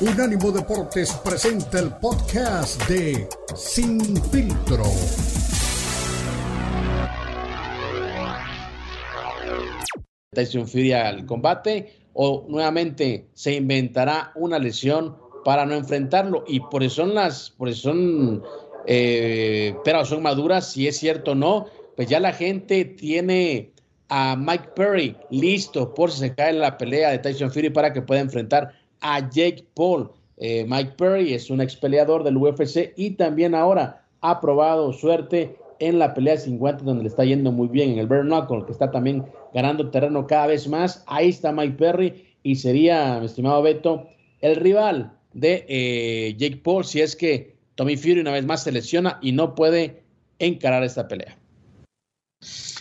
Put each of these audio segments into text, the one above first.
Unánimo Deportes presenta el podcast de Sin Filtro. Tyson Fury al combate o nuevamente se inventará una lesión para no enfrentarlo y por eso son las, por eso son, eh, pero son maduras, si es cierto o no, pues ya la gente tiene a Mike Perry listo por si se cae la pelea de Tyson Fury para que pueda enfrentar a Jake Paul. Eh, Mike Perry es un ex peleador del UFC y también ahora ha probado suerte en la pelea de 50 donde le está yendo muy bien en el Bare Knuckle, que está también ganando terreno cada vez más. Ahí está Mike Perry y sería, mi estimado Beto, el rival de eh, Jake Paul si es que Tommy Fury una vez más se lesiona y no puede encarar esta pelea.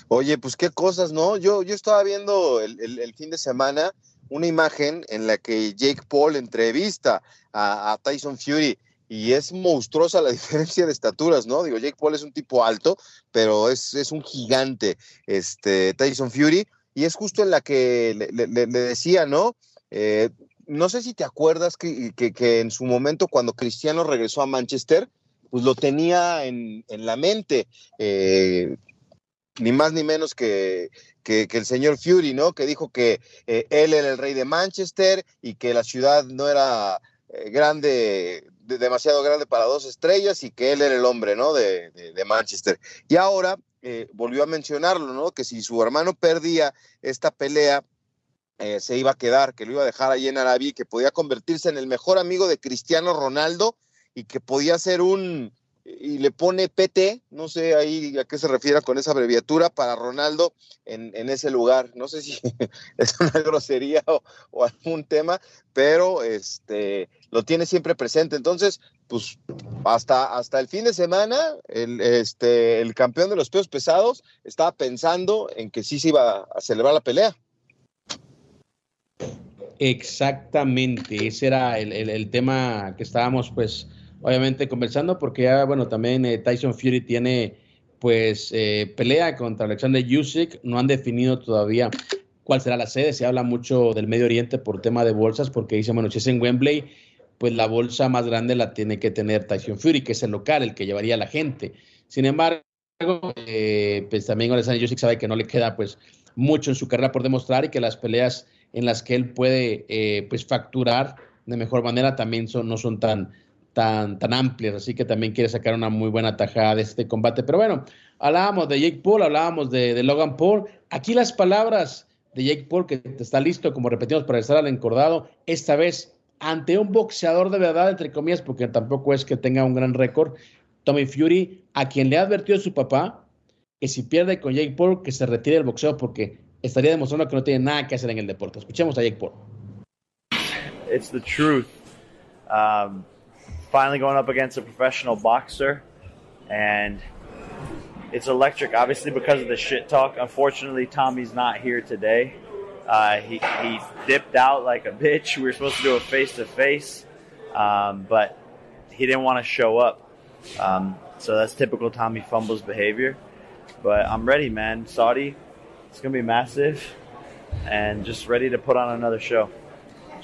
Oye, pues qué cosas, ¿no? Yo, yo estaba viendo el fin de semana una imagen en la que Jake Paul entrevista a, Tyson Fury y es monstruosa la diferencia de estaturas, ¿no? Digo, Jake Paul es un tipo alto, pero es, un gigante, este, Tyson Fury, y es justo en la que le, decía, ¿no? Eh, no sé si te acuerdas que, en su momento cuando Cristiano regresó a Manchester, pues lo tenía en, la mente, eh, ni más ni menos que, que, el señor Fury, ¿no? Que dijo que eh, él era el rey de Manchester y que la ciudad no era eh, grande, demasiado grande para dos estrellas y que él era el hombre, ¿no? De, Manchester. Y ahora eh, volvió a mencionarlo, ¿no? Que si su hermano perdía esta pelea, se iba a quedar, que lo iba a dejar ahí en Arabia que podía convertirse en el mejor amigo de Cristiano Ronaldo y que podía ser un, y le pone PT, no sé ahí a qué se refiere con esa abreviatura para Ronaldo en, ese lugar. No sé si es una grosería o, algún tema, pero este lo tiene siempre presente. Entonces, pues hasta, hasta el fin de semana, el, este, el campeón de los pesos pesados estaba pensando en que sí se iba a celebrar la pelea. Exactamente, ese era el, el tema que estábamos pues obviamente conversando porque ya, bueno, también eh, Tyson Fury tiene pues eh, pelea contra Alexander Usyk, no han definido todavía cuál será la sede, se habla mucho del Medio Oriente por tema de bolsas porque dicen, bueno, si es en Wembley, pues la bolsa más grande la tiene que tener Tyson Fury, que es el local, el que llevaría a la gente. Sin embargo, eh, pues también Alexander Usyk sabe que no le queda pues mucho en su carrera por demostrar y que las peleas en las que él puede pues facturar de mejor manera también son, no son tan, tan, tan amplias, así que también quiere sacar una muy buena tajada de este combate. Pero bueno, hablábamos de Jake Paul, hablábamos de, Logan Paul. Aquí las palabras de Jake Paul, que está listo, como repetimos, para estar al encordado, esta vez ante un boxeador de verdad, entre comillas, porque tampoco es que tenga un gran récord, Tommy Fury, a quien le ha advertido su papá que si pierde con Jake Paul, que se retire del boxeo porque estaría demostrando que no tiene nada que hacer en el deporte. Escuchemos a Jake Paul. It's the truth. Um... finally going up against a professional boxer, and it's electric. Obviously, because of the shit talk. Unfortunately, Tommy's not here today. Uh, he he dipped out like a bitch. We were supposed to do a face to face, but he didn't want to show up. Um, so that's typical Tommy Fumbles behavior. But I'm ready, man. Saudi, it's gonna be massive, and just ready to put on another show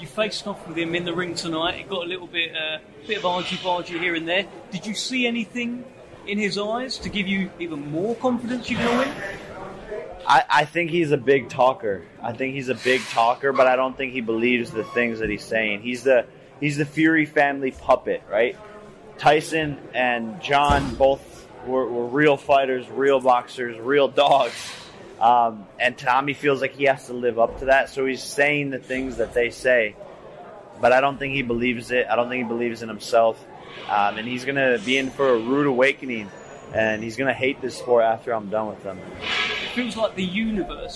you faced off with him in the ring tonight. It got a little bit, uh, bit of argy bargy here and there. Did you see anything in his eyes to give you even more confidence you're going to win? I, I think he's a big talker. I think he's a big talker, but I don't think he believes the things that he's saying. He's the he's the Fury family puppet, right? Tyson and John both were, were real fighters, real boxers, real dogs um, and Tommy feels like he has to live up to that. So he's saying the things that they say. But I don't think he believes it. I don't think he believes in himself. Um, and he's going to be in for a rude awakening. And he's going to hate this sport after I'm done with him.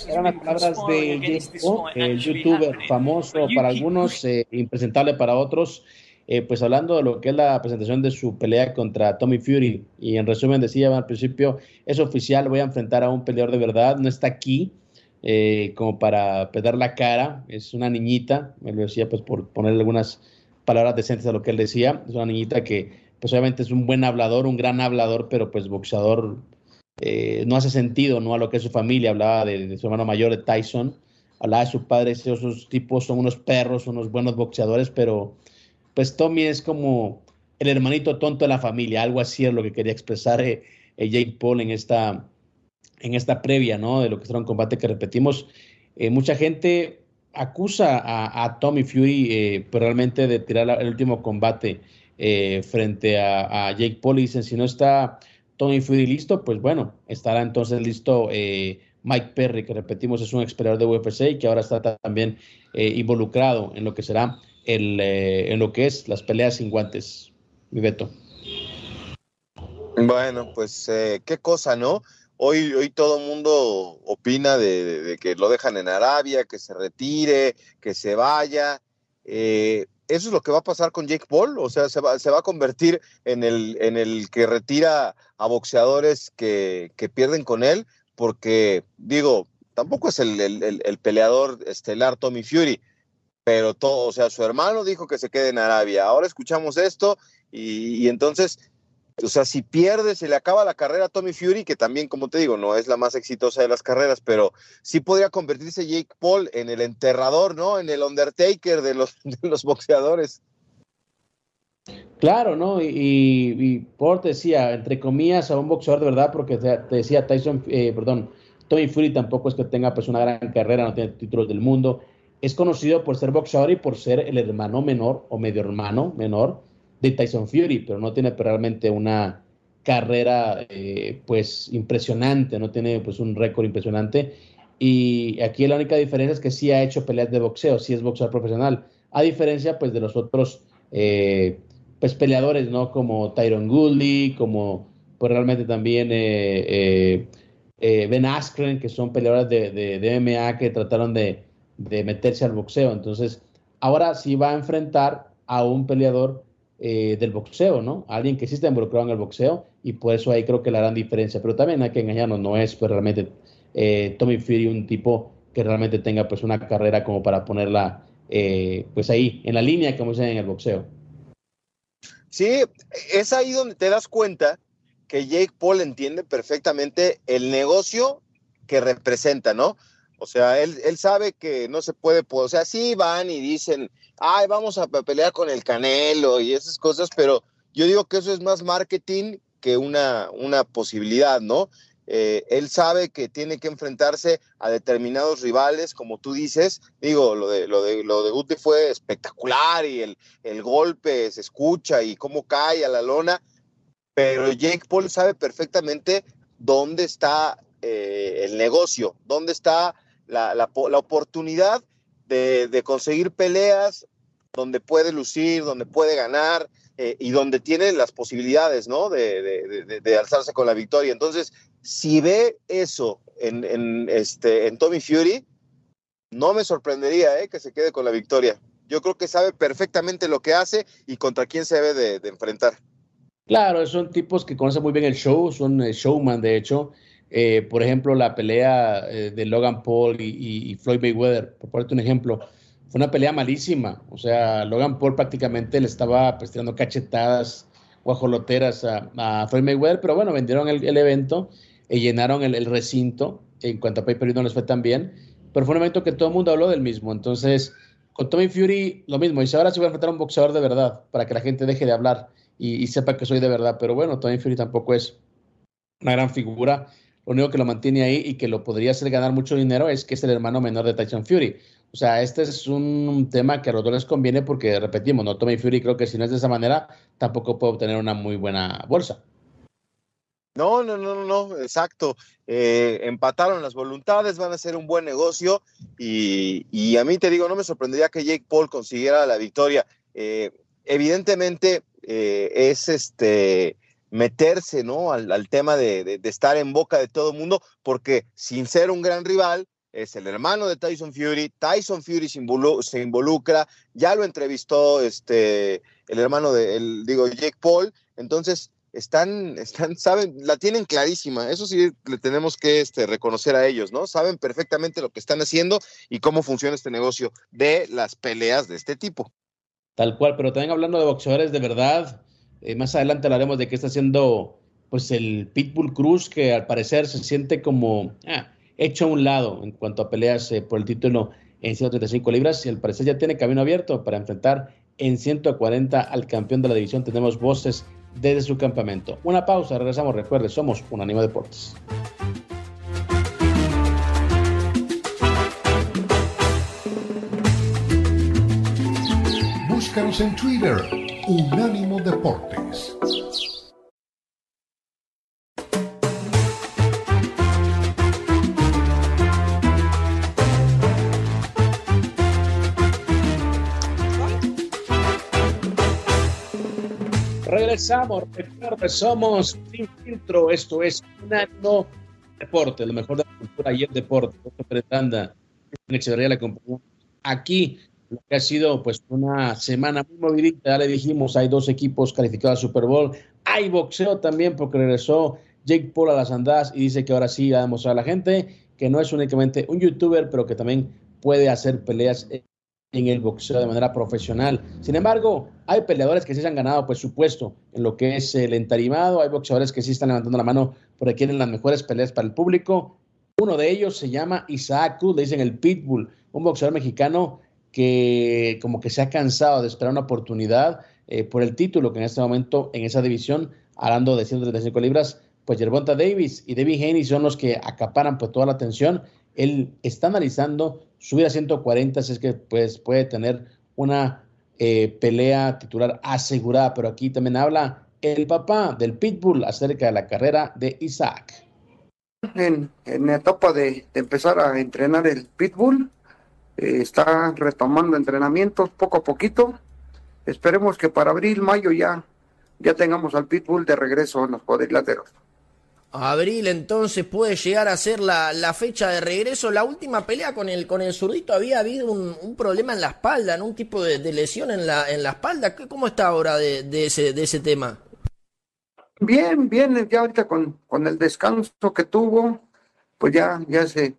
Eran las palabras de Jimbo, el youtuber famoso para algunos, eh, impresentable para otros. Eh, pues hablando de lo que es la presentación de su pelea contra Tommy Fury, y en resumen decía al principio, es oficial, voy a enfrentar a un peleador de verdad, no está aquí eh, como para pedar la cara, es una niñita, me lo decía pues por poner algunas palabras decentes a lo que él decía, es una niñita que pues obviamente es un buen hablador, un gran hablador, pero pues boxeador eh, no hace sentido, ¿no? A lo que es su familia, hablaba de, su hermano mayor, de Tyson, hablaba de su padre, esos tipos son unos perros, unos buenos boxeadores, pero pues Tommy es como el hermanito tonto de la familia, algo así es lo que quería expresar eh, eh, Jake Paul en esta, en esta previa, ¿no? De lo que será un combate que repetimos. Eh, mucha gente acusa a, Tommy Fury pues, realmente de tirar el último combate frente a, Jake Paul y dicen, si no está Tommy Fury listo, pues bueno, estará entonces listo Mike Perry, que repetimos es un explorador de UFC y que ahora está también involucrado en lo que será el, en lo que es las peleas sin guantes mi Beto. Bueno, pues eh, qué cosa, ¿no? Hoy, hoy todo el mundo opina de, que lo dejan en Arabia, que se retire, que se vaya. Eh, ¿Eso es lo que va a pasar con Jake Paul? O sea, ¿se va, se va a convertir en el, en el que retira a boxeadores que, pierden con él? Porque, digo, tampoco es el, el peleador estelar Tommy Fury, pero todo, o sea, su hermano dijo que se quede en Arabia. Ahora escuchamos esto y, entonces, o sea, si pierde, se le acaba la carrera a Tommy Fury, que también, como te digo, no es la más exitosa de las carreras, pero sí podría convertirse Jake Paul en el enterrador, ¿no? En el Undertaker de los, boxeadores. Claro, ¿no? Y, y, Paul te decía, entre comillas, a un boxeador de verdad, porque te, decía Tyson, eh, perdón, Tommy Fury tampoco es que tenga pues una gran carrera, no tiene títulos del mundo. Es conocido por ser boxeador y por ser el hermano menor o medio hermano menor de Tyson Fury, pero no tiene realmente una carrera eh, pues impresionante, no tiene pues un récord impresionante. Y aquí la única diferencia es que sí ha hecho peleas de boxeo, sí es boxeador profesional, a diferencia pues de los otros eh, pues peleadores, ¿no? Como Tyron Goodley, como pues realmente también eh, Ben Askren, que son peleadores de, de, MMA que trataron de, de meterse al boxeo. Entonces, ahora sí va a enfrentar a un peleador eh, del boxeo, ¿no? Alguien que sí está involucrado en el boxeo y por eso ahí creo que la gran diferencia. Pero también hay que engañarnos, no es pues, realmente eh, Tommy Fury un tipo que realmente tenga pues una carrera como para ponerla eh, pues ahí, en la línea, como dicen en el boxeo. Sí, es ahí donde te das cuenta que Jake Paul entiende perfectamente el negocio que representa, ¿no? O sea, él, él sabe que no se puede, o sea, sí van y dicen, ay, vamos a pelear con el Canelo y esas cosas, pero yo digo que eso es más marketing que una, una posibilidad, ¿no? Eh, él sabe que tiene que enfrentarse a determinados rivales, como tú dices. Digo, lo de, lo de, lo de Guti fue espectacular y el, el golpe se escucha y cómo cae a la lona, pero Jake Paul sabe perfectamente dónde está eh, el negocio, dónde está la, la, la oportunidad de, conseguir peleas donde puede lucir, donde puede ganar eh, y donde tiene las posibilidades, ¿no? De, alzarse con la victoria. Entonces, si ve eso en, este, en Tommy Fury, no me sorprendería ¿eh? que se quede con la victoria. Yo creo que sabe perfectamente lo que hace y contra quién se debe de, enfrentar. Claro, son tipos que conocen muy bien el show, son eh, showman de hecho, eh, por ejemplo, la pelea eh, de Logan Paul y, Floyd Mayweather, por ponerte un ejemplo, fue una pelea malísima. O sea, Logan Paul prácticamente le estaba pues, tirando cachetadas guajoloteras a, a, Floyd Mayweather, pero bueno, vendieron el, evento y llenaron el, recinto. En cuanto a pay per no les fue tan bien, pero fue un evento que todo el mundo habló del mismo. Entonces, con Tommy Fury, lo mismo. Dice, ahora se va a enfrentar a un boxeador de verdad, para que la gente deje de hablar y, y sepa que soy de verdad. Pero bueno, Tommy Fury tampoco es una gran figura lo único que lo mantiene ahí y que lo podría hacer ganar mucho dinero es que es el hermano menor de Tyson Fury. O sea, este es un tema que a los dos les conviene porque, repetimos, no Tommy Fury creo que si no es de esa manera, tampoco puede obtener una muy buena bolsa. No, no, no, no, exacto. Eh, empataron las voluntades, van a ser un buen negocio y, a mí te digo, no me sorprendería que Jake Paul consiguiera la victoria. Eh, evidentemente eh, es este meterse ¿no? al, tema de, estar en boca de todo el mundo, porque sin ser un gran rival, es el hermano de Tyson Fury, Tyson Fury se, involucra, ya lo entrevistó este, el hermano de, el, digo, Jake Paul, entonces están, están, saben, la tienen clarísima, eso sí le tenemos que este, reconocer a ellos, ¿no? Saben perfectamente lo que están haciendo y cómo funciona este negocio de las peleas de este tipo. Tal cual, pero también hablando de boxeadores de verdad, eh, más adelante hablaremos de qué está haciendo pues el Pitbull Cruz, que al parecer se siente como ah, hecho a un lado en cuanto a peleas por el título en 135 libras y al parecer ya tiene camino abierto para enfrentar en 140 al campeón de la división. Tenemos voces desde su campamento. Una pausa, regresamos. Recuerde, somos un Unánimo Deportes. Búscanos en Twitter, Unánimo Deportes. Regresamos, recuerden, somos Sin Filtro, esto es Unánimo Deporte, lo mejor de la cultura y el deporte. Tanda, Echeverría la compañía. Aquí lo que ha sido pues una semana muy movidita, ya le dijimos, hay dos equipos calificados al Super Bowl, hay boxeo también porque regresó Jake Paul a las andadas y dice que ahora sí va a demostrar a la gente que no es únicamente un youtuber, pero que también puede hacer peleas en el boxeo de manera profesional. Sin embargo, hay peleadores que sí se han ganado pues su puesto en lo que es el entarimado, hay boxeadores que sí están levantando la mano porque quieren las mejores peleas para el público. Uno de ellos se llama Isaac Cruz, le dicen el Pitbull, un boxeador mexicano que como que se ha cansado de esperar una oportunidad eh, por el título que en este momento en esa división, hablando de 135 libras, pues Yerbonta Davis y David Haney son los que acaparan pues toda la atención. Él está analizando subir a 140 si es que pues puede tener una eh, pelea titular asegurada, pero aquí también habla el papá del Pitbull acerca de la carrera de Isaac. En, en la etapa de, de empezar a entrenar el Pitbull, eh, está retomando entrenamientos poco a poquito. Esperemos que para abril, mayo ya, ya tengamos al Pitbull de regreso en los cuadriláteros. Abril entonces puede llegar a ser la, la, fecha de regreso. La última pelea con el, con el zurdito había habido un, un problema en la espalda, ¿no? un tipo de, de, lesión en la, en la espalda. ¿Cómo está ahora de, de, ese, de ese tema? Bien, bien, ya ahorita con, con el descanso que tuvo, pues ya, ya se,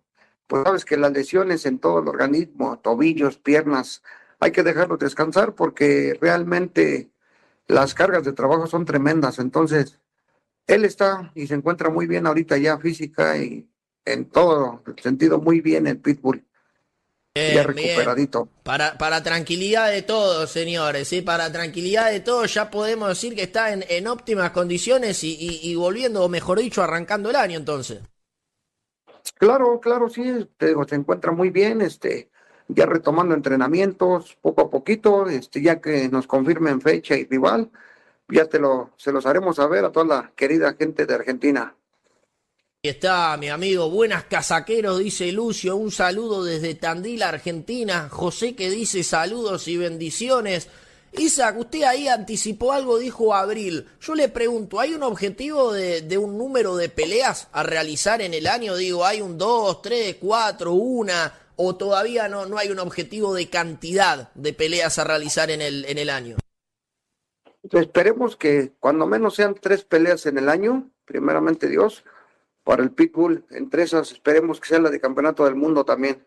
pues sabes que las lesiones en todo el organismo, tobillos, piernas, hay que dejarlos descansar porque realmente las cargas de trabajo son tremendas. Entonces, él está y se encuentra muy bien ahorita ya física y en todo el sentido muy bien el Pitbull. Bien, ya recuperadito. Bien. Para, para tranquilidad de todos, señores, ¿sí? para tranquilidad de todos, ya podemos decir que está en, en óptimas condiciones y, y, y volviendo, o mejor dicho, arrancando el año entonces. Claro, claro, sí, te, se encuentra muy bien, este, ya retomando entrenamientos poco a poquito, este, ya que nos confirmen fecha y rival, ya te lo, se los haremos saber a toda la querida gente de Argentina. Ahí está, mi amigo, buenas casaqueros, dice Lucio, un saludo desde Tandil, Argentina, José que dice saludos y bendiciones. Isaac, usted ahí anticipó algo, dijo Abril. Yo le pregunto, ¿hay un objetivo de, un número de peleas a realizar en el año? Digo, ¿hay un 2, 3, 4, una? ¿O todavía no, no hay un objetivo de cantidad de peleas a realizar en el, en el año? Esperemos que cuando menos sean tres peleas en el año, primeramente Dios, para el Pitbull. Entre esas esperemos que sea la de Campeonato del Mundo también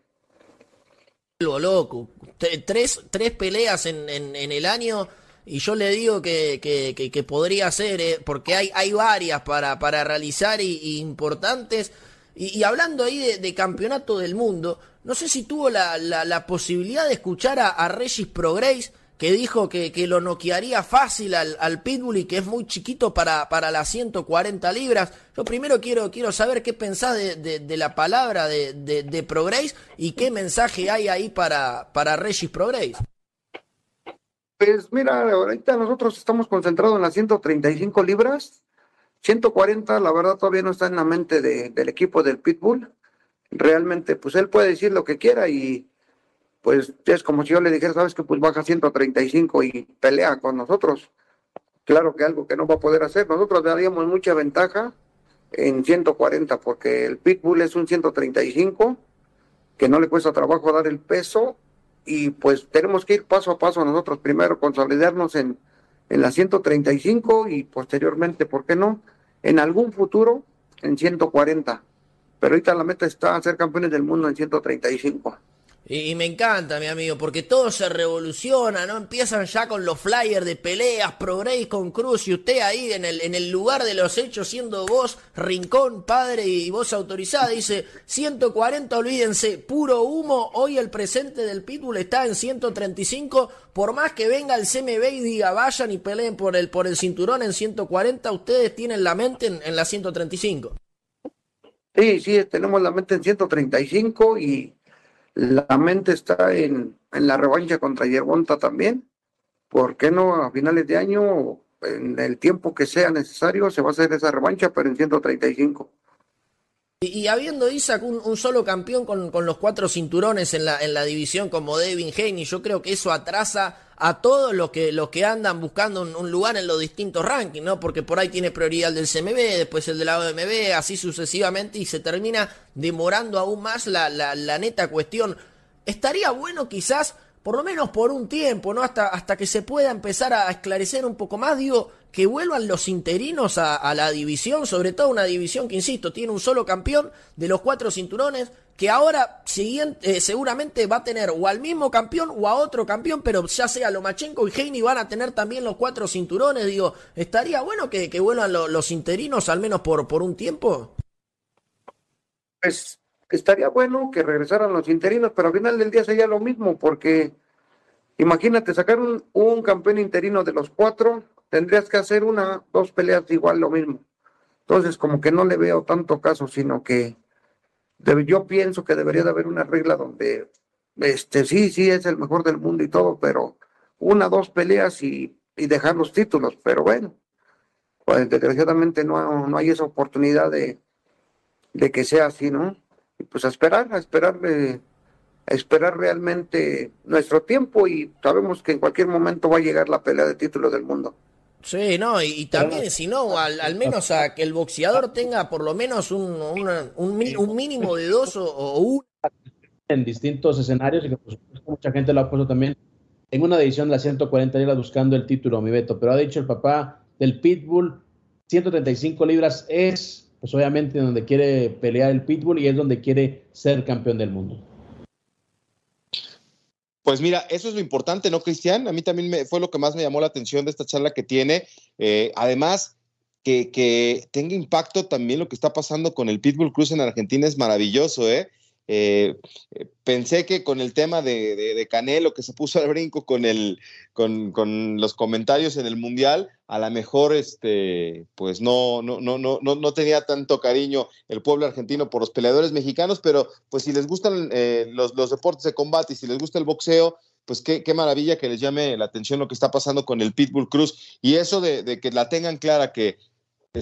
loco. Tres, tres peleas en, en, el año y yo le digo que, que, que, podría ser, eh, porque hay, hay varias para, para realizar y, importantes. Y, hablando ahí de, campeonato del mundo, no sé si tuvo la, la, posibilidad de escuchar a, a Regis Prograis que dijo que, que lo noquearía fácil al, al, Pitbull y que es muy chiquito para, para las 140 libras. Yo primero quiero, quiero saber qué pensás de, de, la palabra de, de, de y qué mensaje hay ahí para, para Regis Prograis. Pues mira, ahorita nosotros estamos concentrados en las 135 libras. 140, la verdad, todavía no está en la mente de, del equipo del Pitbull. Realmente, pues él puede decir lo que quiera y pues es como si yo le dijera, sabes que pues baja 135 y pelea con nosotros. Claro que algo que no va a poder hacer. Nosotros daríamos mucha ventaja en 140 porque el Pitbull es un 135 que no le cuesta trabajo dar el peso y pues tenemos que ir paso a paso nosotros primero consolidarnos en, en la 135 y posteriormente, ¿por qué no? En algún futuro en 140. Pero ahorita la meta está ser campeones del mundo en 135. Y, me encanta, mi amigo, porque todo se revoluciona, ¿no? Empiezan ya con los flyers de peleas, progres con Cruz, y usted ahí en el, en el lugar de los hechos, siendo vos, rincón, padre y voz autorizada, dice 140, olvídense, puro humo, hoy el presente del Pitbull está en 135, por más que venga el CMB y diga vayan y peleen por el, por el cinturón en 140, ustedes tienen la mente en, en la 135. Sí, sí, tenemos la mente en 135 y la mente está en, en la revancha contra Yerbonta también. ¿Por qué no a finales de año, en el tiempo que sea necesario, se va a hacer esa revancha, pero en 135? Y, habiendo Isaac un, solo campeón con, con, los cuatro cinturones en la, en la división como Devin Haney, yo creo que eso atrasa a todos los que, los que andan buscando un, lugar en los distintos rankings, ¿no? Porque por ahí tiene prioridad el del CMB, después el de la OMB, así sucesivamente, y se termina demorando aún más la, la, la neta cuestión. Estaría bueno quizás por lo menos por un tiempo, ¿no? Hasta, hasta que se pueda empezar a esclarecer un poco más, digo, que vuelvan los interinos a, la división, sobre todo una división que, insisto, tiene un solo campeón de los cuatro cinturones, que ahora siguiente, eh, seguramente va a tener o al mismo campeón o a otro campeón, pero ya sea Lomachenko y Heini van a tener también los cuatro cinturones, digo, estaría bueno que, vuelvan los interinos al menos por, por un tiempo. Pues estaría bueno que regresaran los interinos, pero al final del día sería lo mismo, porque imagínate sacar un, campeón interino de los cuatro, tendrías que hacer una, dos peleas igual lo mismo. Entonces, como que no le veo tanto caso, sino que yo pienso que debería de haber una regla donde, este, sí, sí, es el mejor del mundo y todo, pero una, dos peleas y, dejar los títulos. Pero bueno, pues desgraciadamente no, no hay esa oportunidad de, de que sea así, ¿no? Pues a esperar, a esperar, a esperar realmente nuestro tiempo y sabemos que en cualquier momento va a llegar la pelea de título del mundo. Sí, no, y, también, si no, al, menos a que el boxeador tenga por lo menos un, un, mínimo de dos o, uno. En distintos escenarios, y que mucha gente lo ha puesto también en una edición de la 140 libras buscando el título, mi Beto, pero ha dicho el papá del Pitbull, 135 libras es pues obviamente donde quiere pelear el Pitbull y es donde quiere ser campeón del mundo. Pues mira, eso es lo importante, ¿no, Cristian? A mí también me, fue lo que más me llamó la atención de esta charla que tiene. Eh, además, que, que, tenga impacto también lo que está pasando con el Pitbull Cruz en Argentina es maravilloso, ¿eh? Eh, pensé que con el tema de, Canelo que se puso al brinco con, los comentarios en el Mundial, a lo mejor este, pues no, no, no, no, no tenía tanto cariño el pueblo argentino por los peleadores mexicanos, pero pues si les gustan eh, los, deportes de combate y si les gusta el boxeo, pues qué, qué, maravilla que les llame la atención lo que está pasando con el Pitbull Cruz. Y eso de, de que la tengan clara que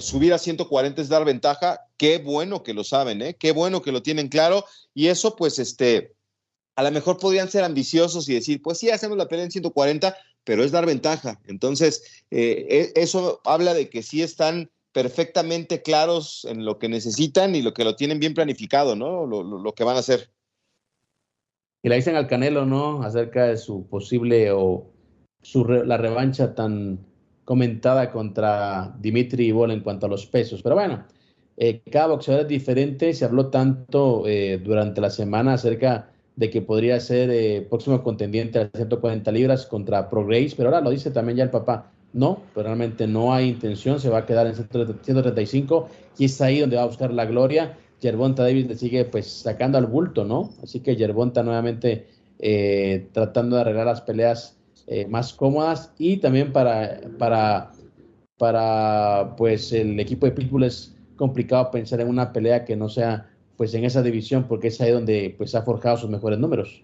subir a 140 es dar ventaja, qué bueno que lo saben, ¿eh? qué bueno que lo tienen claro, y eso pues este, a lo mejor podrían ser ambiciosos y decir, pues sí, hacemos la pelea en 140, pero es dar ventaja. Entonces, eh, e, eso habla de que sí están perfectamente claros en lo que necesitan y lo que lo tienen bien planificado, ¿no? Lo, que van a hacer. Y le dicen al Canelo, ¿no? Acerca de su posible o su la revancha tan comentada contra Dimitri Ibol en cuanto a los pesos. Pero bueno, eh, cada boxeador es diferente. Se habló tanto eh, durante la semana acerca de que podría ser eh, próximo contendiente a 140 libras contra Pro Grace, pero ahora lo dice también ya el papá. No, pero realmente no hay intención, se va a quedar en 135 y es ahí donde va a buscar la gloria. Yerbonta Davis le sigue pues sacando al bulto, ¿no? Así que Yerbonta nuevamente tratando de arreglar las peleas eh, más cómodas y también para, para, para pues el equipo de Pitbull es complicado pensar en una pelea que no sea pues en esa división porque es ahí donde pues ha forjado sus mejores números.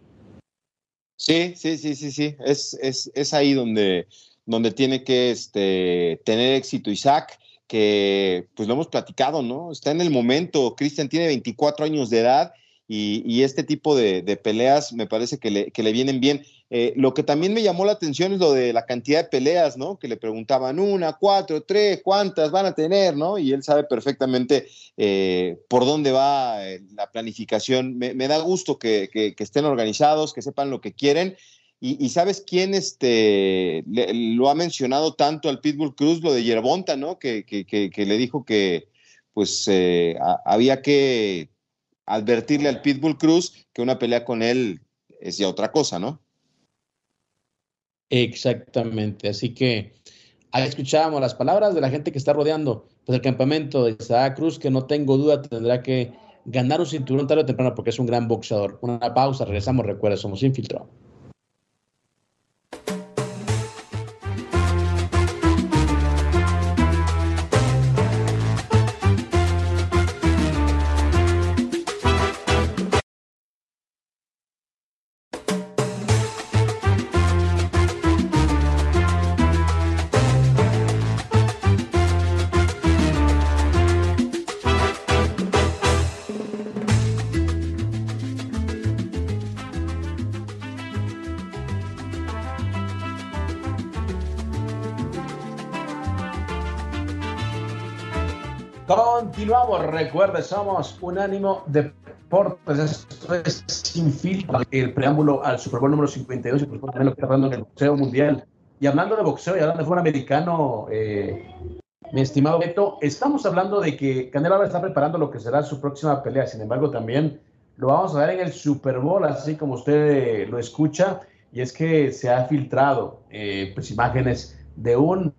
Sí, sí, sí, sí, sí, es, es, es ahí donde, donde tiene que este, tener éxito Isaac, que pues lo hemos platicado, ¿no? Está en el momento, Cristian tiene 24 años de edad y, este tipo de, peleas me parece que le, que le vienen bien. Eh, lo que también me llamó la atención es lo de la cantidad de peleas, ¿no? Que le preguntaban una, cuatro, tres, cuántas van a tener, ¿no? Y él sabe perfectamente eh, por dónde va eh, la planificación. Me, da gusto que, estén organizados, que sepan lo que quieren. Y, sabes quién este, lo ha mencionado tanto al Pitbull Cruz, lo de Yerbonta, ¿no? Que, le dijo que pues había que advertirle al Pitbull Cruz que una pelea con él es ya otra cosa, ¿no? Exactamente, así que ahí escuchábamos las palabras de la gente que está rodeando pues, el campamento de Isaac Cruz, que no tengo duda tendrá que ganar un cinturón tarde o temprano porque es un gran boxeador. Una pausa, regresamos, recuerda, somos infiltrados. Continuamos, recuerde, somos Unánimo Deportes, esto es sin filtro, el preámbulo al Super Bowl número 52 y por supuesto también lo que está hablando en el boxeo mundial. Y hablando de boxeo y hablando de fútbol americano, eh, mi estimado Beto, estamos hablando de que Canelo ahora está preparando lo que será su próxima pelea, sin embargo también lo vamos a ver en el Super Bowl, así como usted lo escucha, y es que se ha filtrado eh, pues imágenes de un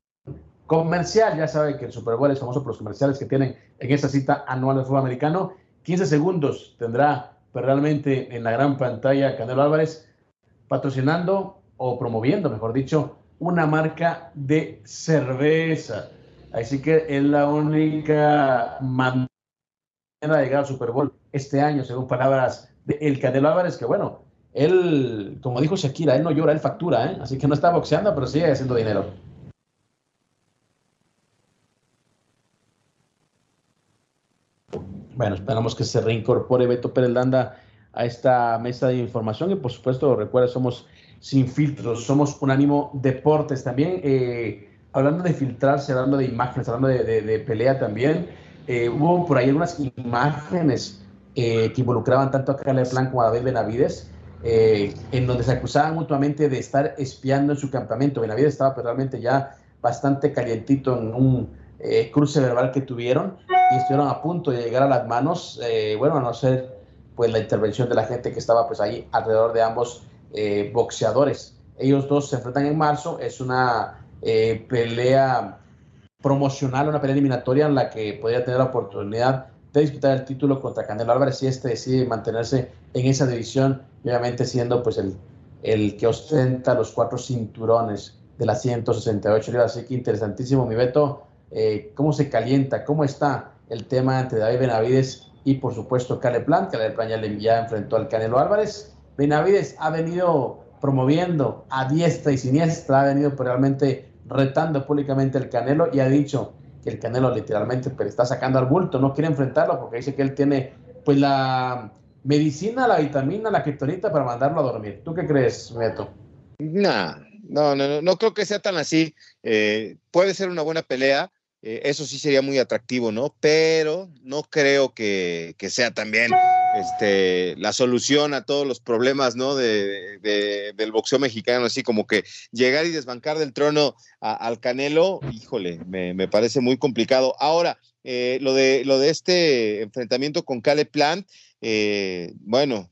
comercial. Ya sabe que el Super Bowl es famoso por los comerciales que tienen en esta cita anual de fútbol americano. 15 segundos tendrá pues, realmente en la gran pantalla Canelo Álvarez patrocinando o promoviendo, mejor dicho, una marca de cerveza. Así que es la única manera de llegar al Super Bowl este año, según palabras de El Canelo Álvarez, que bueno, él, como dijo Shakira, él no llora, él factura, ¿eh? así que no está boxeando, pero sigue haciendo dinero. Bueno, esperamos que se reincorpore Beto Pérez Landa a esta mesa de información y por supuesto, recuerda, somos sin filtros, somos Unánimo Deportes también. Eh, hablando de filtrarse, hablando de imágenes, hablando de, pelea también, eh, hubo por ahí algunas imágenes eh, que involucraban tanto a Caleb Plan como a David Benavides, en donde se acusaban mutuamente de estar espiando en su campamento. Benavides estaba pues, realmente ya bastante calientito en un cruce verbal que tuvieron y estuvieron a punto de llegar a las manos, eh, bueno, a no ser pues la intervención de la gente que estaba pues ahí alrededor de ambos eh, boxeadores. Ellos dos se enfrentan en marzo, es una eh, pelea promocional, una pelea eliminatoria en la que podría tener la oportunidad de disputar el título contra Canelo Álvarez si este decide mantenerse en esa división, obviamente siendo pues el, el que ostenta los cuatro cinturones de las 168 libras. Así que interesantísimo, mi Beto, cómo se calienta, cómo está el tema entre David Benavides y por supuesto Caleb Plant. Caleb Plant ya, ya enfrentó al Canelo Álvarez. Benavides ha venido promoviendo a diestra y siniestra, ha venido realmente retando públicamente al Canelo y ha dicho que el Canelo literalmente pues, está sacando al bulto, no quiere enfrentarlo porque dice que él tiene pues la medicina, la vitamina, la criptonita para mandarlo a dormir. ¿Tú qué crees, Beto? no, no, no, no creo que sea tan así. Eh, puede ser una buena pelea eh, eso sí sería muy atractivo, ¿no? Pero no creo que, sea también este, la solución a todos los problemas, ¿no? De, del boxeo mexicano, así como que llegar y desbancar del trono al Canelo, híjole, me, parece muy complicado. Ahora, eh, lo, de, lo de este enfrentamiento con Cale Plant, eh, bueno,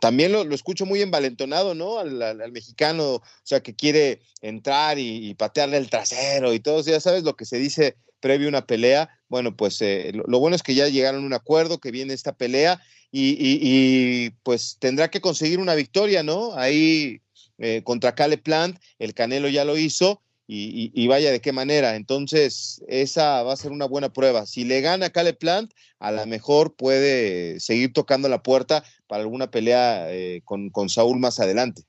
también lo, escucho muy envalentonado, ¿no? Al, mexicano, o sea, que quiere entrar y, patearle el trasero y todo, ya sabes lo que se dice previo a una pelea. Bueno, pues eh, lo, bueno es que ya llegaron a un acuerdo, que viene esta pelea y, pues tendrá que conseguir una victoria, ¿no? Ahí eh, contra Cale Plant, el Canelo ya lo hizo y, vaya de qué manera. Entonces, esa va a ser una buena prueba. Si le gana Cale Plant, a lo mejor puede seguir tocando la puerta para alguna pelea eh, con, Saúl más adelante.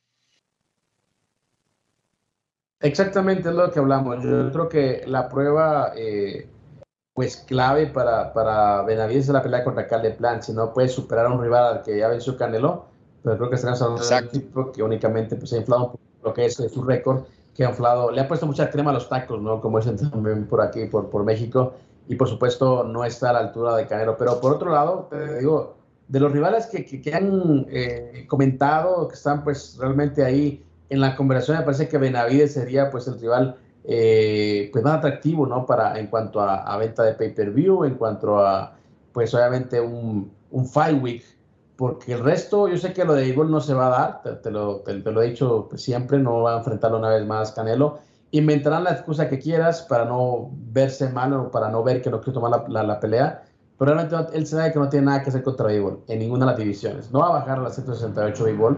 Exactamente es lo que hablamos. Yo creo que la prueba, eh, pues clave para, para Benavides es la pelea contra Cale Plant. Si no puede superar a un rival al que ya venció Canelo, pero creo que está hablando de un tipo que únicamente pues, ha inflado lo que es su récord inflado, le ha puesto mucha crema a los tacos, ¿no? Como dicen también por aquí, por, por México, y por supuesto no está a la altura de Canelo. Pero por otro lado, digo, de los rivales que, que, han eh, comentado, que están pues realmente ahí en la conversación, me parece que Benavides sería pues el rival eh, pues más atractivo, ¿no? Para, en cuanto a, venta de pay-per-view, en cuanto a pues obviamente un, un fight week porque el resto, yo sé que lo de Evil no se va a dar, te, lo, te, lo, he dicho siempre, no va a enfrentarlo una vez más Canelo. Inventarán la excusa que quieras para no verse mal o para no ver que no quiere tomar la, la, pelea, pero realmente él sabe que no tiene nada que hacer contra Evil en ninguna de las divisiones. No va a bajar a las 168 Evil,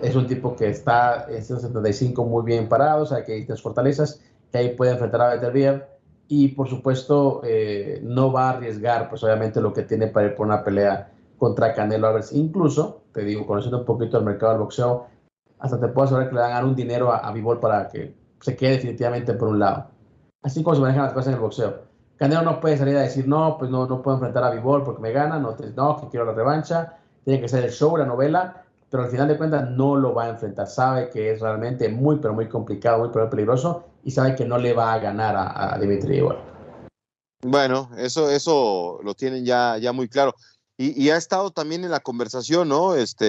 es un tipo que está en 175 muy bien parado, o sea que hay tres fortalezas, que ahí puede enfrentar a Beterbiev y por supuesto eh, no va a arriesgar pues obviamente lo que tiene para ir por una pelea contra Canelo Álvarez. Incluso, te digo, conociendo un poquito el mercado del boxeo, hasta te puedo asegurar que le van a dar un dinero a, a para que se quede definitivamente por un lado. Así como se manejan las cosas en el boxeo. Canelo no puede salir a decir, no, pues no, no puedo enfrentar a Vivol porque me gana, no, no, que quiero la revancha, tiene que ser el show, la novela, pero al final de cuentas no lo va a enfrentar. Sabe que es realmente muy, pero muy complicado, muy, pero peligroso y sabe que no le va a ganar a, Dimitri Vivol. Bueno, eso, eso lo tienen ya, ya muy claro. Y, ha estado también en la conversación, ¿no? Este,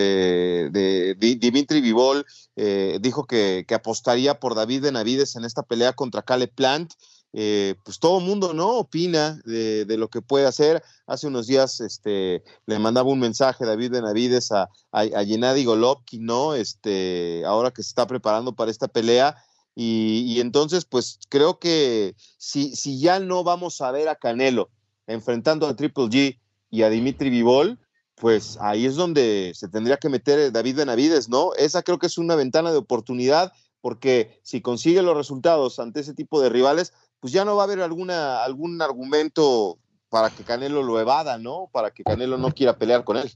de, Dimitri Vivol eh, dijo que, apostaría por David Benavides en esta pelea contra Cale Plant. Eh, pues todo el mundo, ¿no? Opina de, lo que puede hacer. Hace unos días este, le mandaba un mensaje David Benavides a, a, a Gennady Golovkin, ¿no? Este, ahora que se está preparando para esta pelea. Y, y, entonces, pues creo que si, si ya no vamos a ver a Canelo enfrentando a Triple G y a Dimitri Vivol, pues ahí es donde se tendría que meter David Benavides, ¿no? Esa creo que es una ventana de oportunidad, porque si consigue los resultados ante ese tipo de rivales, pues ya no va a haber alguna, algún argumento para que Canelo lo evada, ¿no? Para que Canelo no quiera pelear con él.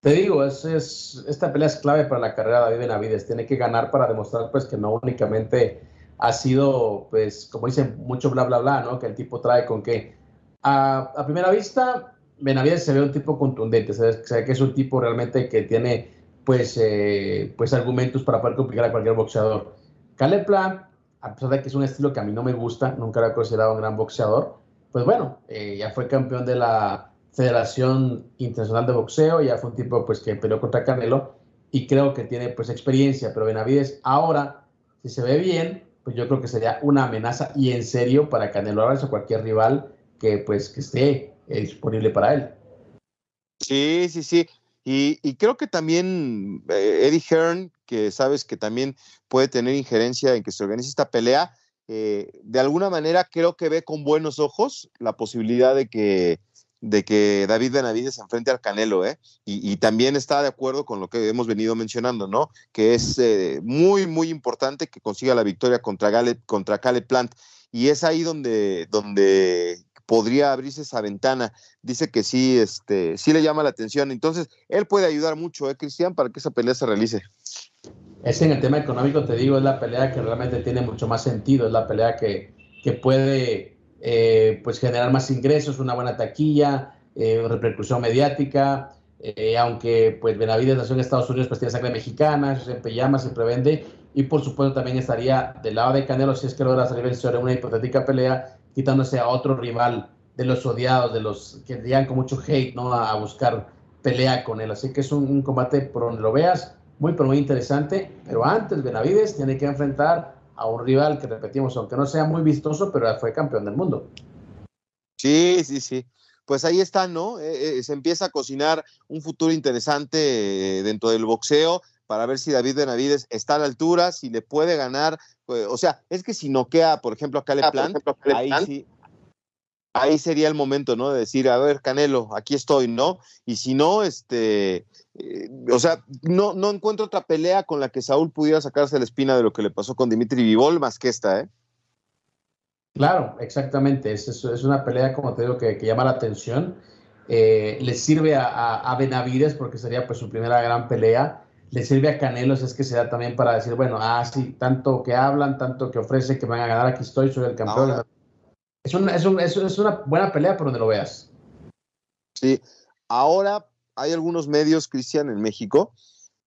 Te digo, es, es, esta pelea es clave para la carrera de David Benavides. Tiene que ganar para demostrar pues que no únicamente ha sido, pues, como dicen, mucho bla, bla, bla, ¿no? Que el tipo trae con que a, primera vista, Benavides se ve un tipo contundente, se que es un tipo realmente que tiene pues, eh, pues argumentos para poder complicar a cualquier boxeador. Caleb a pesar de que es un estilo que a mí no me gusta, nunca lo he considerado un gran boxeador, pues bueno, eh, ya fue campeón de la Federación Internacional de Boxeo, ya fue un tipo pues que peleó contra Canelo y creo que tiene pues experiencia, pero Benavides ahora, si se ve bien, pues yo creo que sería una amenaza y en serio para Canelo Álvarez o cualquier rival que pues que esté disponible para él. Sí, sí, sí. Y, creo que también eh, Eddie Hearn, que sabes que también puede tener injerencia en que se organice esta pelea, eh, de alguna manera creo que ve con buenos ojos la posibilidad de que, de que David Benavides se enfrente al Canelo, ¿eh? Y, también está de acuerdo con lo que hemos venido mencionando, ¿no? Que es muy, muy importante que consiga la victoria contra, Gale, contra Caleb Plant. Y es ahí donde, donde podría abrirse esa ventana. Dice que sí, este, sí le llama la atención. Entonces, él puede ayudar mucho, ¿eh, Cristian, para que esa pelea se realice. Es en el tema económico, te digo, es la pelea que realmente tiene mucho más sentido, es la pelea que, que puede eh, pues generar más ingresos, una buena taquilla, eh, repercusión mediática, eh, aunque pues Benavides nació en Estados Unidos, pues tiene sangre mexicana, siempre llama, siempre vende, y por supuesto también estaría del lado de Canelo si es que logra salir vencedor en una hipotética pelea, quitándose a otro rival de los odiados, de los que llegan con mucho hate, ¿no? A, buscar pelea con él. Así que es un, combate por donde lo veas, muy, pero muy interesante. Pero antes, Benavides tiene que enfrentar a un rival que repetimos, aunque no sea muy vistoso, pero fue campeón del mundo. Sí, sí, sí. Pues ahí está, ¿no? Eh, eh, se empieza a cocinar un futuro interesante eh, dentro del boxeo para ver si David Benavides está a la altura, si le puede ganar. Pues, o sea, es que si noquea, por ejemplo, a Caleb ah, Plant, ahí sí, ahí sería el momento, ¿no? De decir, a ver, Canelo, aquí estoy, ¿no? Y si no, este, eh, o sea, no, no encuentro otra pelea con la que Saúl pudiera sacarse la espina de lo que le pasó con Dimitri Vivol más que esta, ¿eh? Claro, exactamente. Es, es una pelea, como te digo, que, llama la atención. Eh, le sirve a, a, Benavides porque sería pues su primera gran pelea le sirve a Canelos es que se da también para decir, bueno, ah, sí, tanto que hablan, tanto que ofrece, que van a ganar, aquí estoy, soy el campeón. Es, una, es, es, una buena pelea por donde lo veas. Sí, ahora hay algunos medios, Cristian, en México,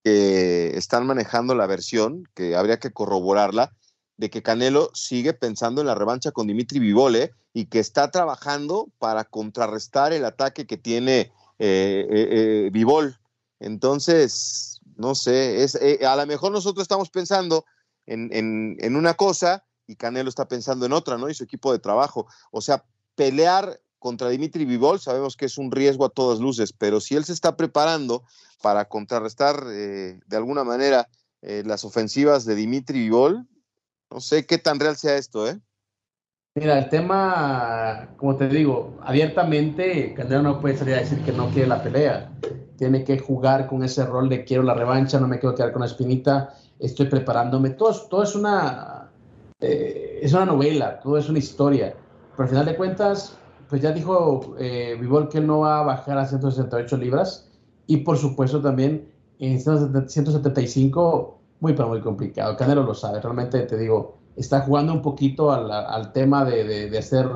que están manejando la versión, que habría que corroborarla, de que Canelo sigue pensando en la revancha con Dimitri Vivole y que está trabajando para contrarrestar el ataque que tiene eh, eh, eh Vivol. Entonces, no sé, es, eh, a lo mejor nosotros estamos pensando en, una cosa y Canelo está pensando en otra, ¿no? Y su equipo de trabajo. O sea, pelear contra Dimitri Vivol, sabemos que es un riesgo a todas luces, pero si él se está preparando para contrarrestar eh, de alguna manera eh, las ofensivas de Dimitri Vivol, no sé qué tan real sea esto, ¿eh? Mira, el tema, como te digo, abiertamente, Canelo no puede salir a decir que no quiere la pelea. Tiene que jugar con ese rol de quiero la revancha, no me quiero quedar con la espinita, estoy preparándome. Todo, todo es una eh, es una novela, todo es una historia. Pero al final de cuentas, pues ya dijo eh, que no va a bajar a 168 libras. Y por supuesto también en 175, muy pero muy complicado. Canelo lo sabe, realmente te digo, está jugando un poquito al, tema de, hacer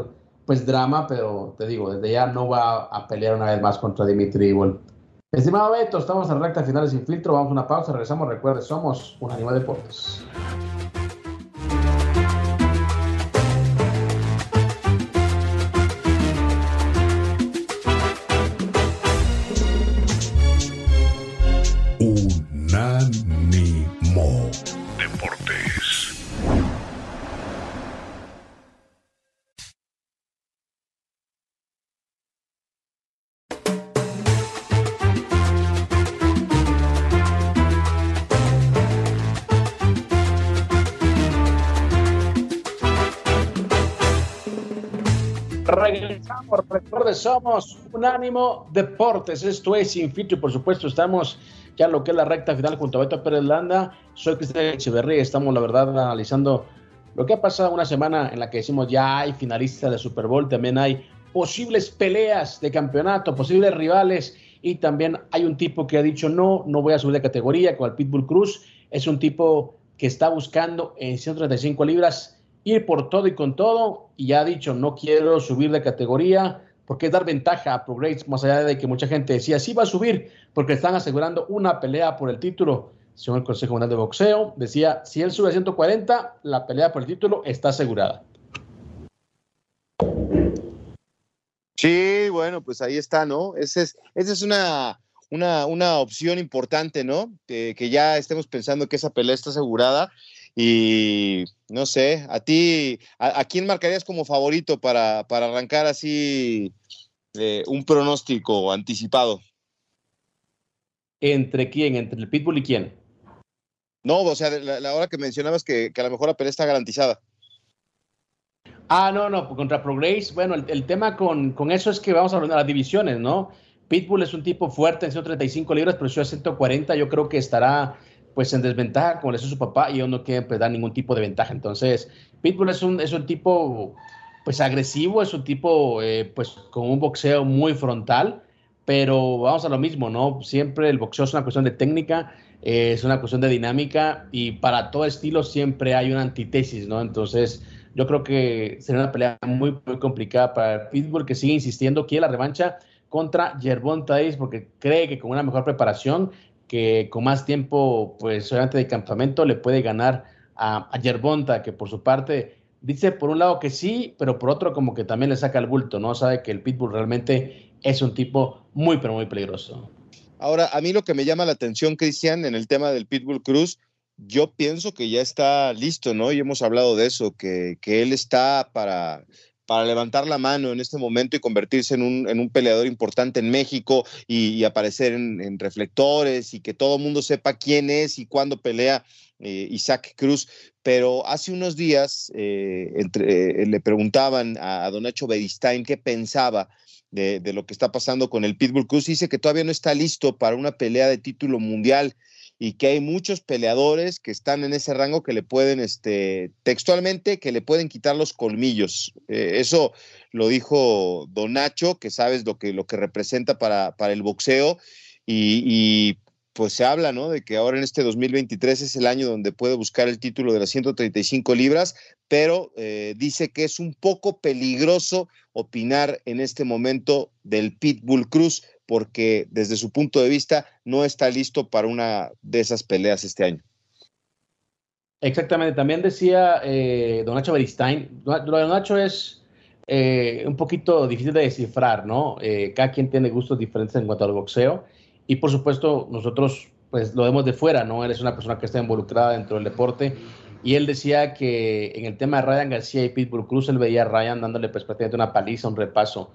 pues drama, pero te digo, desde ya no va a pelear una vez más contra Dimitri Igual. Estimado Beto, estamos en recta final sin filtro, vamos a una pausa, regresamos, recuerde, somos un animal de deportes. Somos Unánimo Deportes, esto es Sin y por supuesto estamos ya lo que es la recta final junto a Beto Pérez Landa, soy Cristian Echeverría, estamos la verdad analizando lo que ha pasado una semana en la que decimos ya hay finalistas de Super Bowl, también hay posibles peleas de campeonato, posibles rivales y también hay un tipo que ha dicho no, no voy a subir de categoría con el Pitbull Cruz, es un tipo que está buscando en 135 libras ir por todo y con todo y ya ha dicho, no quiero subir de categoría porque es dar ventaja a Progrades, más allá de que mucha gente decía, sí va a subir porque están asegurando una pelea por el título. Según el Consejo Mundial de Boxeo, decía, si él sube a 140, la pelea por el título está asegurada. Sí, bueno, pues ahí está, ¿no? Esa es, esa es una, una, una opción importante, ¿no? que ya estemos pensando que esa pelea está asegurada y no sé, a ti, ¿a, quién marcarías como favorito para, arrancar así eh, un pronóstico anticipado? ¿Entre quién? ¿Entre el Pitbull y quién? No, o sea, la, hora que mencionabas que, a lo mejor la pelea está garantizada. Ah, no, no, contra Progress. Bueno, el, tema con, eso es que vamos a hablar de las divisiones, ¿no? Pitbull es un tipo fuerte en 135 libras, pero si a 140 yo creo que estará pues en desventaja, como le hizo su papá, y ellos no quieren pues, dar ningún tipo de ventaja. Entonces, Pitbull es un, es un tipo pues agresivo, es un tipo eh, pues con un boxeo muy frontal, pero vamos a lo mismo, ¿no? Siempre el boxeo es una cuestión de técnica, eh, es una cuestión de dinámica y para todo estilo siempre hay una antítesis, ¿no? Entonces, yo creo que será una pelea muy, muy complicada para Pitbull, que sigue insistiendo, quiere la revancha contra Gervon Tais porque cree que con una mejor preparación que con más tiempo, pues obviamente de campamento, le puede ganar a, a Yerbonta, que por su parte dice por un lado que sí, pero por otro como que también le saca el bulto, ¿no? Sabe que el Pitbull realmente es un tipo muy, pero muy peligroso. Ahora, a mí lo que me llama la atención, Cristian, en el tema del Pitbull Cruz, yo pienso que ya está listo, ¿no? Y hemos hablado de eso, que, que él está para para levantar la mano en este momento y convertirse en un, peleador importante en México y, aparecer en, reflectores y que todo el mundo sepa quién es y cuándo pelea eh, Isaac Cruz. Pero hace unos días eh, eh, le preguntaban a, a Don Nacho Beristain qué pensaba de, de, lo que está pasando con el Pitbull Cruz. Dice que todavía no está listo para una pelea de título mundial y que hay muchos peleadores que están en ese rango que le pueden, este, textualmente, que le pueden quitar los colmillos. Eh, eso lo dijo Don Nacho, que sabes lo que, lo que representa para, para el boxeo y, pues se habla, ¿no? De que ahora en este 2023 es el año donde puede buscar el título de las 135 libras, pero eh, dice que es un poco peligroso opinar en este momento del Pitbull Cruz porque desde su punto de vista no está listo para una de esas peleas este año. Exactamente, también decía eh, Don Nacho Beristain, Don Nacho es eh, un poquito difícil de descifrar, ¿no? Eh, cada quien tiene gustos diferentes en cuanto al boxeo y por supuesto nosotros pues lo vemos de fuera, ¿no? Él es una persona que está involucrada dentro del deporte y él decía que en el tema de Ryan García y Pitbull Cruz, él veía a Ryan dándole prácticamente una paliza, un repaso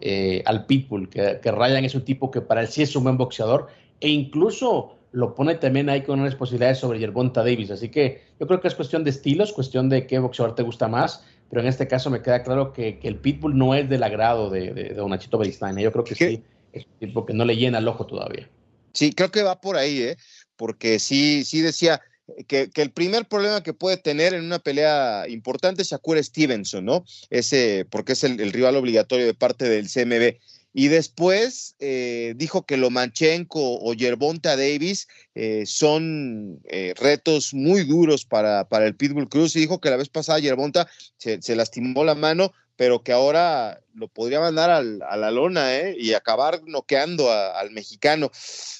eh, al Pitbull, que, que, Ryan es un tipo que para él sí es un buen boxeador, e incluso lo pone también ahí con unas posibilidades sobre Yerbonta Davis. Así que yo creo que es cuestión de estilos, cuestión de qué boxeador te gusta más, pero en este caso me queda claro que, que el Pitbull no es del agrado de, de, de Donachito Beristain. ¿eh? Yo creo que sí, es un tipo que no le llena el ojo todavía. Sí, creo que va por ahí, ¿eh? porque sí, sí decía, que, el primer problema que puede tener en una pelea importante es Shakur Stevenson, ¿no? Ese, porque es el, rival obligatorio de parte del CMB. Y después eh, dijo que Lomachenko o Yerbonta Davis eh, son eh, retos muy duros para, para, el Pitbull Cruz. Y dijo que la vez pasada Yerbonta se, lastimó la mano, pero que ahora lo podría mandar a la lona ¿eh? y acabar noqueando al mexicano.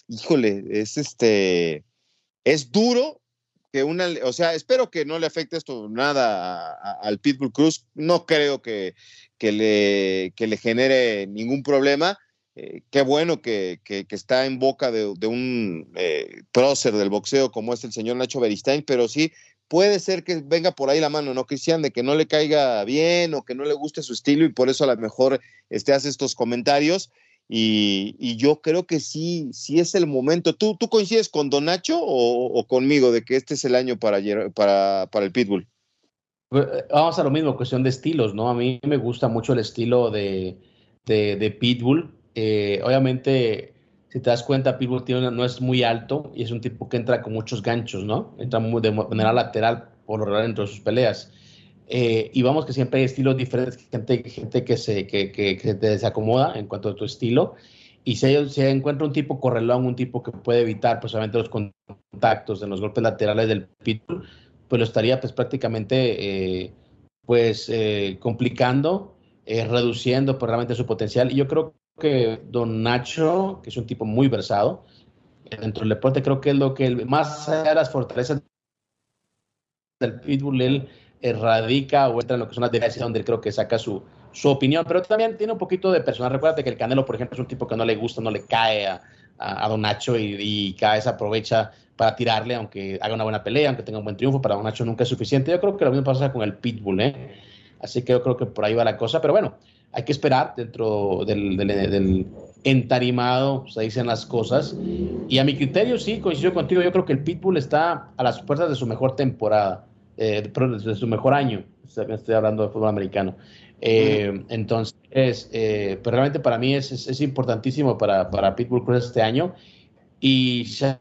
Híjole, es este. Es duro, que una, o sea, espero que no le afecte esto nada al Pitbull Cruz. No creo que, que, le, que le genere ningún problema. Eh, qué bueno que, que, está en boca de, de un eh, prócer del boxeo como es el señor Nacho Beristain, pero sí puede ser que venga por ahí la mano, ¿no, Cristian? De que no le caiga bien o que no le guste su estilo y por eso a lo mejor este, hace estos comentarios. Y, y, yo creo que sí, sí es el momento. ¿Tú, tú coincides con Don Nacho o, conmigo de que este es el año para, para, para el Pitbull? Vamos a lo mismo, cuestión de estilos, ¿no? A mí me gusta mucho el estilo de, de, de Pitbull. Eh, obviamente, si te das cuenta, Pitbull tiene una, no es muy alto y es un tipo que entra con muchos ganchos, ¿no? Entra muy, de manera lateral por lo general dentro de sus peleas. Eh, y vamos que siempre hay estilos diferentes, gente, gente que, se, que, que, que se desacomoda en cuanto a tu estilo. Y si se encuentra un tipo correlón, un tipo que puede evitar pues, los contactos de los golpes laterales del pitbull, pues lo estaría pues prácticamente eh, pues eh, complicando, eh, reduciendo pues, realmente su potencial. Y yo creo que Don Nacho, que es un tipo muy versado dentro del deporte, creo que es lo que más allá de las fortalezas del pitbull, él erradica o entra en lo que son las diferencias donde él creo que saca su, su opinión, pero también tiene un poquito de personal. Recuerda que el Canelo, por ejemplo, es un tipo que no le gusta, no le cae a, a, a Don Nacho y, y, cada vez aprovecha para tirarle, aunque haga una buena pelea, aunque tenga un buen triunfo, para Don Nacho nunca es suficiente. Yo creo que lo mismo pasa con el Pitbull, ¿eh? Así que yo creo que por ahí va la cosa, pero bueno, hay que esperar dentro del, del, del entarimado, se dicen las cosas. Y a mi criterio, sí, coincido contigo, yo creo que el Pitbull está a las puertas de su mejor temporada, eh, de su mejor año, estoy hablando de fútbol americano. Eh, entonces, eh, pero realmente para mí es, es, es importantísimo para, para, Pitbull Cruz este año. Y Shakur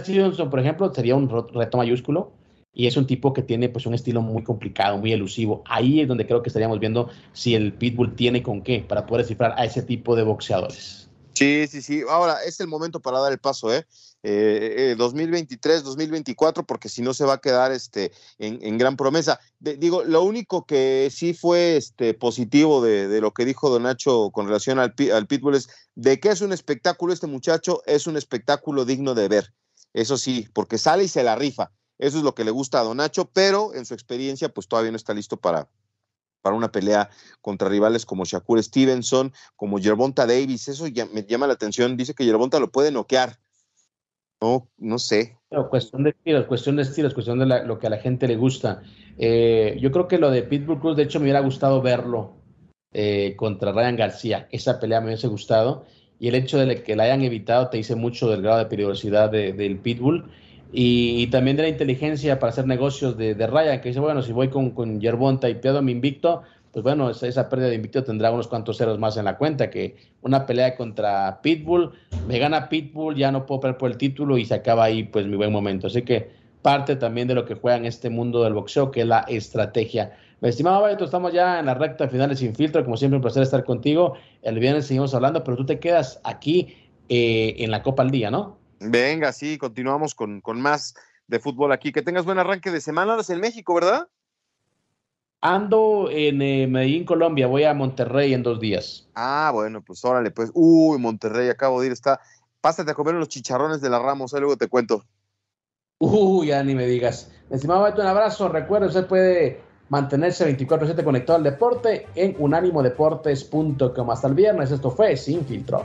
Stevenson, por ejemplo, sería un reto mayúsculo. Y es un tipo que tiene pues un estilo muy complicado, muy elusivo. Ahí es donde creo que estaríamos viendo si el Pitbull tiene con qué para poder descifrar a ese tipo de boxeadores. Sí, sí, sí. Ahora es el momento para dar el paso, ¿eh? Eh, eh 2023, 2024, porque si no se va a quedar este, en, gran promesa. Digo, lo único que sí fue este, positivo de, de, lo que dijo Don Nacho con relación al, al Pitbull es de que es un espectáculo este muchacho, es un espectáculo digno de ver. Eso sí, porque sale y se la rifa. Eso es lo que le gusta a Don Nacho, pero en su experiencia, pues todavía no está listo para, para una pelea contra rivales como Shakur Stevenson, como Yerbonta Davis. Eso ya me llama la atención. Dice que Yerbonta lo puede noquear. No, no sé. Cuestión de estilos, cuestión de estilos, cuestión de la, lo que a la gente le gusta. Eh, yo creo que lo de Pitbull Cruz, de hecho, me hubiera gustado verlo eh, contra Ryan García. Esa pelea me hubiese gustado. Y el hecho de que la hayan evitado te dice mucho del grado de peligrosidad de, del Pitbull y, también de la inteligencia para hacer negocios de, Ryan, que dice, bueno, si voy con, con Yerbonta y pierdo mi invicto, pues bueno, esa, pérdida de invicto tendrá unos cuantos ceros más en la cuenta, que una pelea contra Pitbull, me gana Pitbull, ya no puedo perder por el título y se acaba ahí pues mi buen momento. Así que parte también de lo que juega en este mundo del boxeo, que es la estrategia. Mi estimado Barreto, estamos ya en la recta final de Sin Filtro, como siempre un placer estar contigo. El viernes seguimos hablando, pero tú te quedas aquí eh, en la Copa al Día, ¿no? Venga, sí, continuamos con, con más de fútbol aquí. Que tengas buen arranque de semana, en México, ¿verdad? Ando en eh, Medellín, Colombia. Voy a Monterrey en dos días. Ah, bueno, pues órale, pues. Uy, Monterrey, acabo de ir. Está. Pásate a comer los chicharrones de la Ramos, ahí luego te cuento. Uy, ya ni me digas. Estimado Beto, un abrazo. Recuerda, usted puede mantenerse 24-7 conectado al deporte en unánimodeportes.com. Hasta el viernes. Esto fue Sin Filtro.